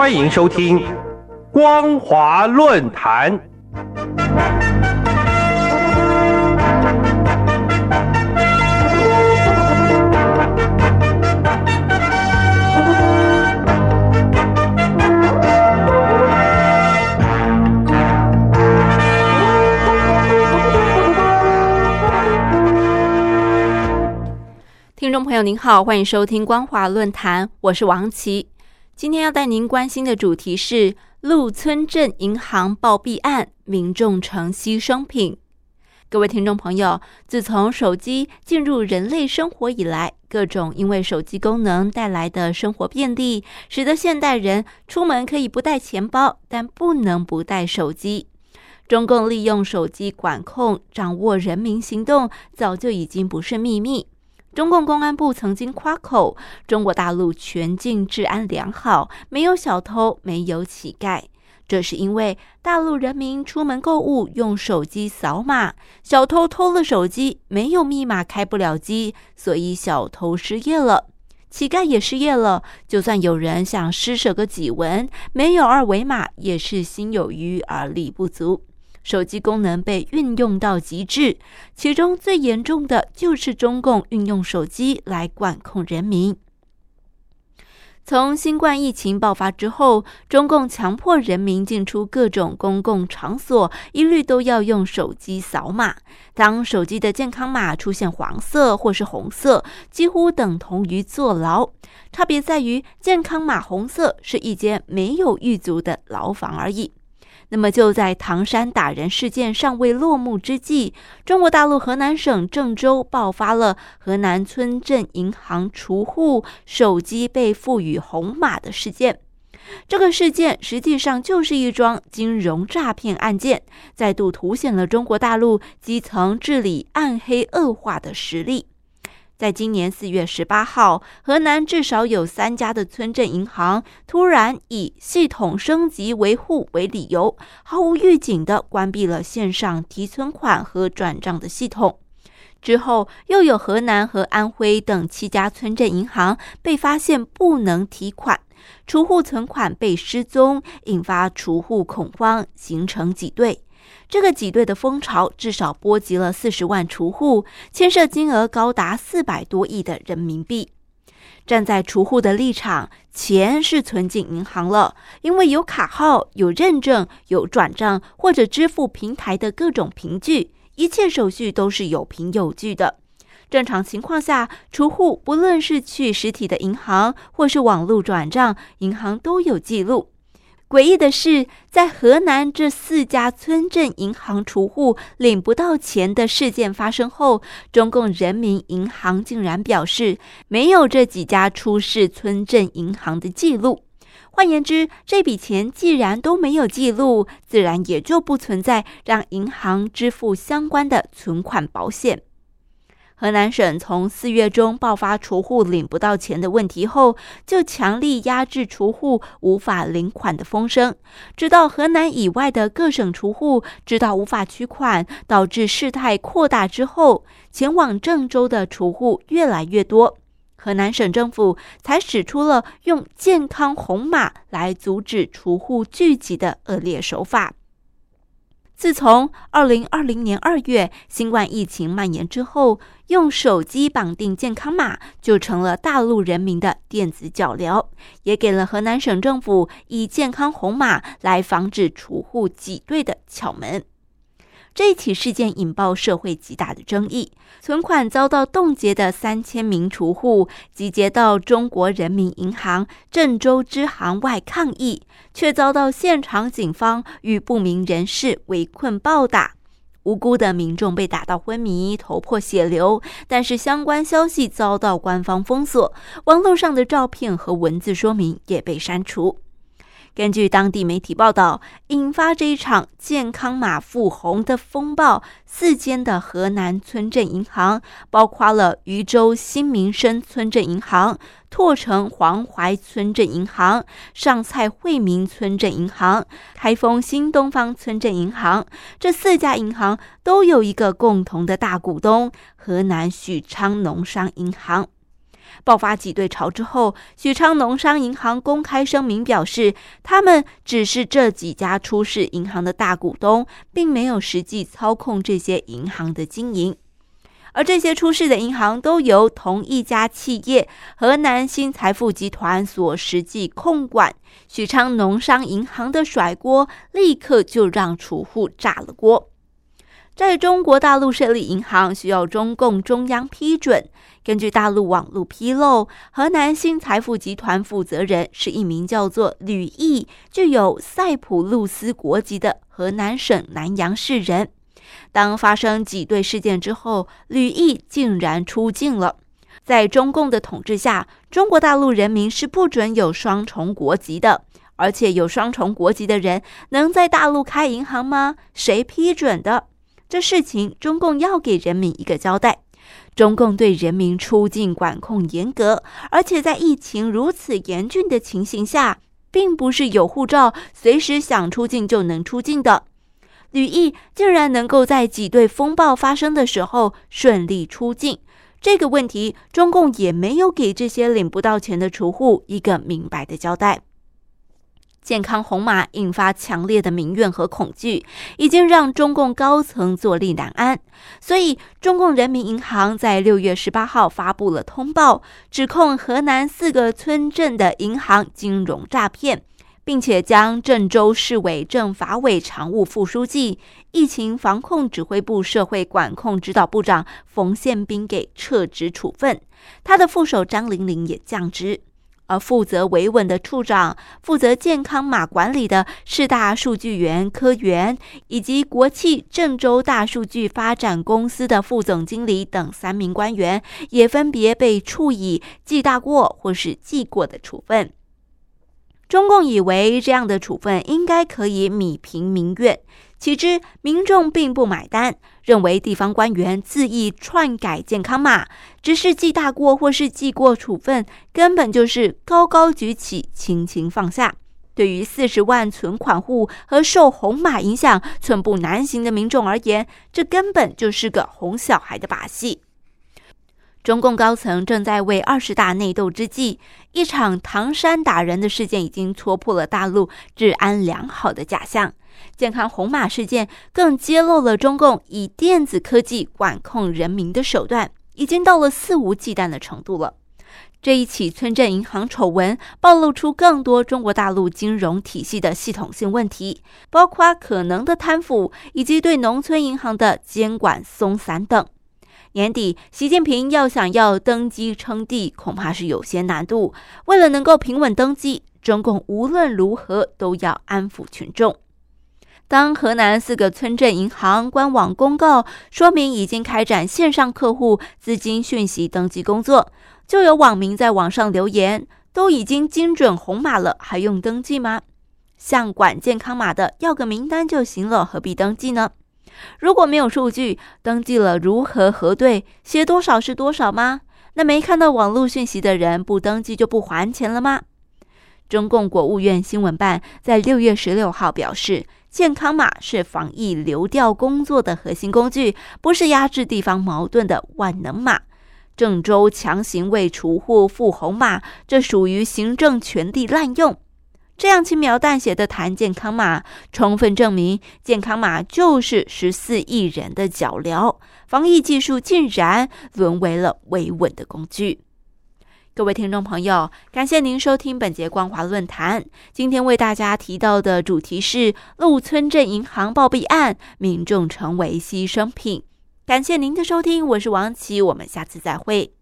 欢迎收听光华论坛。听众朋友您好，欢迎收听光华论坛，我是王琦。今天要带您关心的主题是鹿村镇银行暴毙案，民众成牺牲品。各位听众朋友，自从手机进入人类生活以来，各种因为手机功能带来的生活便利，使得现代人出门可以不带钱包，但不能不带手机。中共利用手机管控、掌握人民行动，早就已经不是秘密。中共公安部曾经夸口，中国大陆全境治安良好，没有小偷，没有乞丐。这是因为大陆人民出门购物用手机扫码，小偷偷了手机，没有密码开不了机，所以小偷失业了，乞丐也失业了。就算有人想施舍个几文，没有二维码，也是心有余而力不足。手机功能被运用到极致，其中最严重的就是中共运用手机来管控人民。从新冠疫情爆发之后，中共强迫人民进出各种公共场所，一律都要用手机扫码。当手机的健康码出现黄色或是红色，几乎等同于坐牢。差别在于，健康码红色是一间没有狱卒的牢房而已。那么就在唐山打人事件尚未落幕之际，中国大陆河南省郑州爆发了河南村镇银行储户手机被赋予红码的事件。这个事件实际上就是一桩金融诈骗案件，再度凸显了中国大陆基层治理暗黑恶化的实力。在今年四月十八号，河南至少有三家的村镇银行突然以系统升级维护为理由，毫无预警的关闭了线上提存款和转账的系统。之后，又有河南和安徽等七家村镇银行被发现不能提款，储户存款被失踪，引发储户恐慌，形成挤兑。这个挤兑的风潮至少波及了四十万储户，牵涉金额高达四百多亿的人民币。站在储户的立场，钱是存进银行了，因为有卡号、有认证、有转账或者支付平台的各种凭据，一切手续都是有凭有据的。正常情况下，储户不论是去实体的银行或是网络转账，银行都有记录。诡异的是，在河南这四家村镇银行储户领不到钱的事件发生后，中共人民银行竟然表示没有这几家出事村镇银行的记录。换言之，这笔钱既然都没有记录，自然也就不存在让银行支付相关的存款保险。河南省从四月中爆发储户领不到钱的问题后，就强力压制储户无法领款的风声，直到河南以外的各省储户知道无法取款，导致事态扩大之后，前往郑州的储户越来越多，河南省政府才使出了用健康红码来阻止储户聚集的恶劣手法。自从二零二零年二月新冠疫情蔓延之后，用手机绑定健康码就成了大陆人民的电子脚镣，也给了河南省政府以健康红码来防止储户挤兑的窍门。这一起事件引爆社会极大的争议，存款遭到冻结的三千名储户集结到中国人民银行郑州支行外抗议，却遭到现场警方与不明人士围困暴打，无辜的民众被打到昏迷、头破血流。但是相关消息遭到官方封锁，网络上的照片和文字说明也被删除。根据当地媒体报道，引发这一场健康码复红的风暴，四间的河南村镇银行，包括了禹州新民生村镇银行、拓城黄淮村镇银行、上蔡惠民村镇银行、开封新东方村镇银行，这四家银行都有一个共同的大股东——河南许昌农商银行。爆发挤兑潮之后，许昌农商银行公开声明表示，他们只是这几家出事银行的大股东，并没有实际操控这些银行的经营。而这些出事的银行都由同一家企业河南新财富集团所实际控管。许昌农商银行的甩锅，立刻就让储户炸了锅。在中国大陆设立银行需要中共中央批准。根据大陆网络披露，河南新财富集团负责人是一名叫做吕毅、具有塞浦路斯国籍的河南省南阳市人。当发生挤兑事件之后，吕毅竟然出境了。在中共的统治下，中国大陆人民是不准有双重国籍的，而且有双重国籍的人能在大陆开银行吗？谁批准的？这事情中共要给人民一个交代。中共对人民出境管控严格，而且在疫情如此严峻的情形下，并不是有护照随时想出境就能出境的。吕毅竟然能够在挤兑风暴发生的时候顺利出境，这个问题中共也没有给这些领不到钱的储户一个明白的交代。健康红码引发强烈的民怨和恐惧，已经让中共高层坐立难安。所以，中共人民银行在六月十八号发布了通报，指控河南四个村镇的银行金融诈骗，并且将郑州市委政法委常务副书记、疫情防控指挥部社会管控指导部长冯宪兵给撤职处分，他的副手张玲玲也降职。而负责维稳的处长、负责健康码管理的市大数据员科员，以及国企郑州大数据发展公司的副总经理等三名官员，也分别被处以记大过或是记过的处分。中共以为这样的处分应该可以弭平民怨。岂知民众并不买单，认为地方官员恣意篡改健康码，只是记大过或是记过处分，根本就是高高举起，轻轻放下。对于四十万存款户和受红码影响寸步难行的民众而言，这根本就是个哄小孩的把戏。中共高层正在为二十大内斗之际，一场唐山打人的事件已经戳破了大陆治安良好的假象。健康红码事件更揭露了中共以电子科技管控人民的手段，已经到了肆无忌惮的程度了。这一起村镇银行丑闻暴露出更多中国大陆金融体系的系统性问题，包括可能的贪腐以及对农村银行的监管松散等。年底，习近平要想要登基称帝，恐怕是有些难度。为了能够平稳登基，中共无论如何都要安抚群众。当河南四个村镇银行官网公告说明已经开展线上客户资金讯息登记工作，就有网民在网上留言：“都已经精准红码了，还用登记吗？像管健康码的要个名单就行了，何必登记呢？如果没有数据，登记了如何核对？写多少是多少吗？那没看到网络讯息的人不登记就不还钱了吗？”中共国务院新闻办在六月十六号表示。健康码是防疫流调工作的核心工具，不是压制地方矛盾的万能码。郑州强行为储户付红码，这属于行政权力滥用。这样轻描淡写的谈健康码，充分证明健康码就是十四亿人的脚镣，防疫技术竟然沦为了维稳的工具。各位听众朋友，感谢您收听本节光华论坛。今天为大家提到的主题是鹿村镇银行暴毙案，民众成为牺牲品。感谢您的收听，我是王琦，我们下次再会。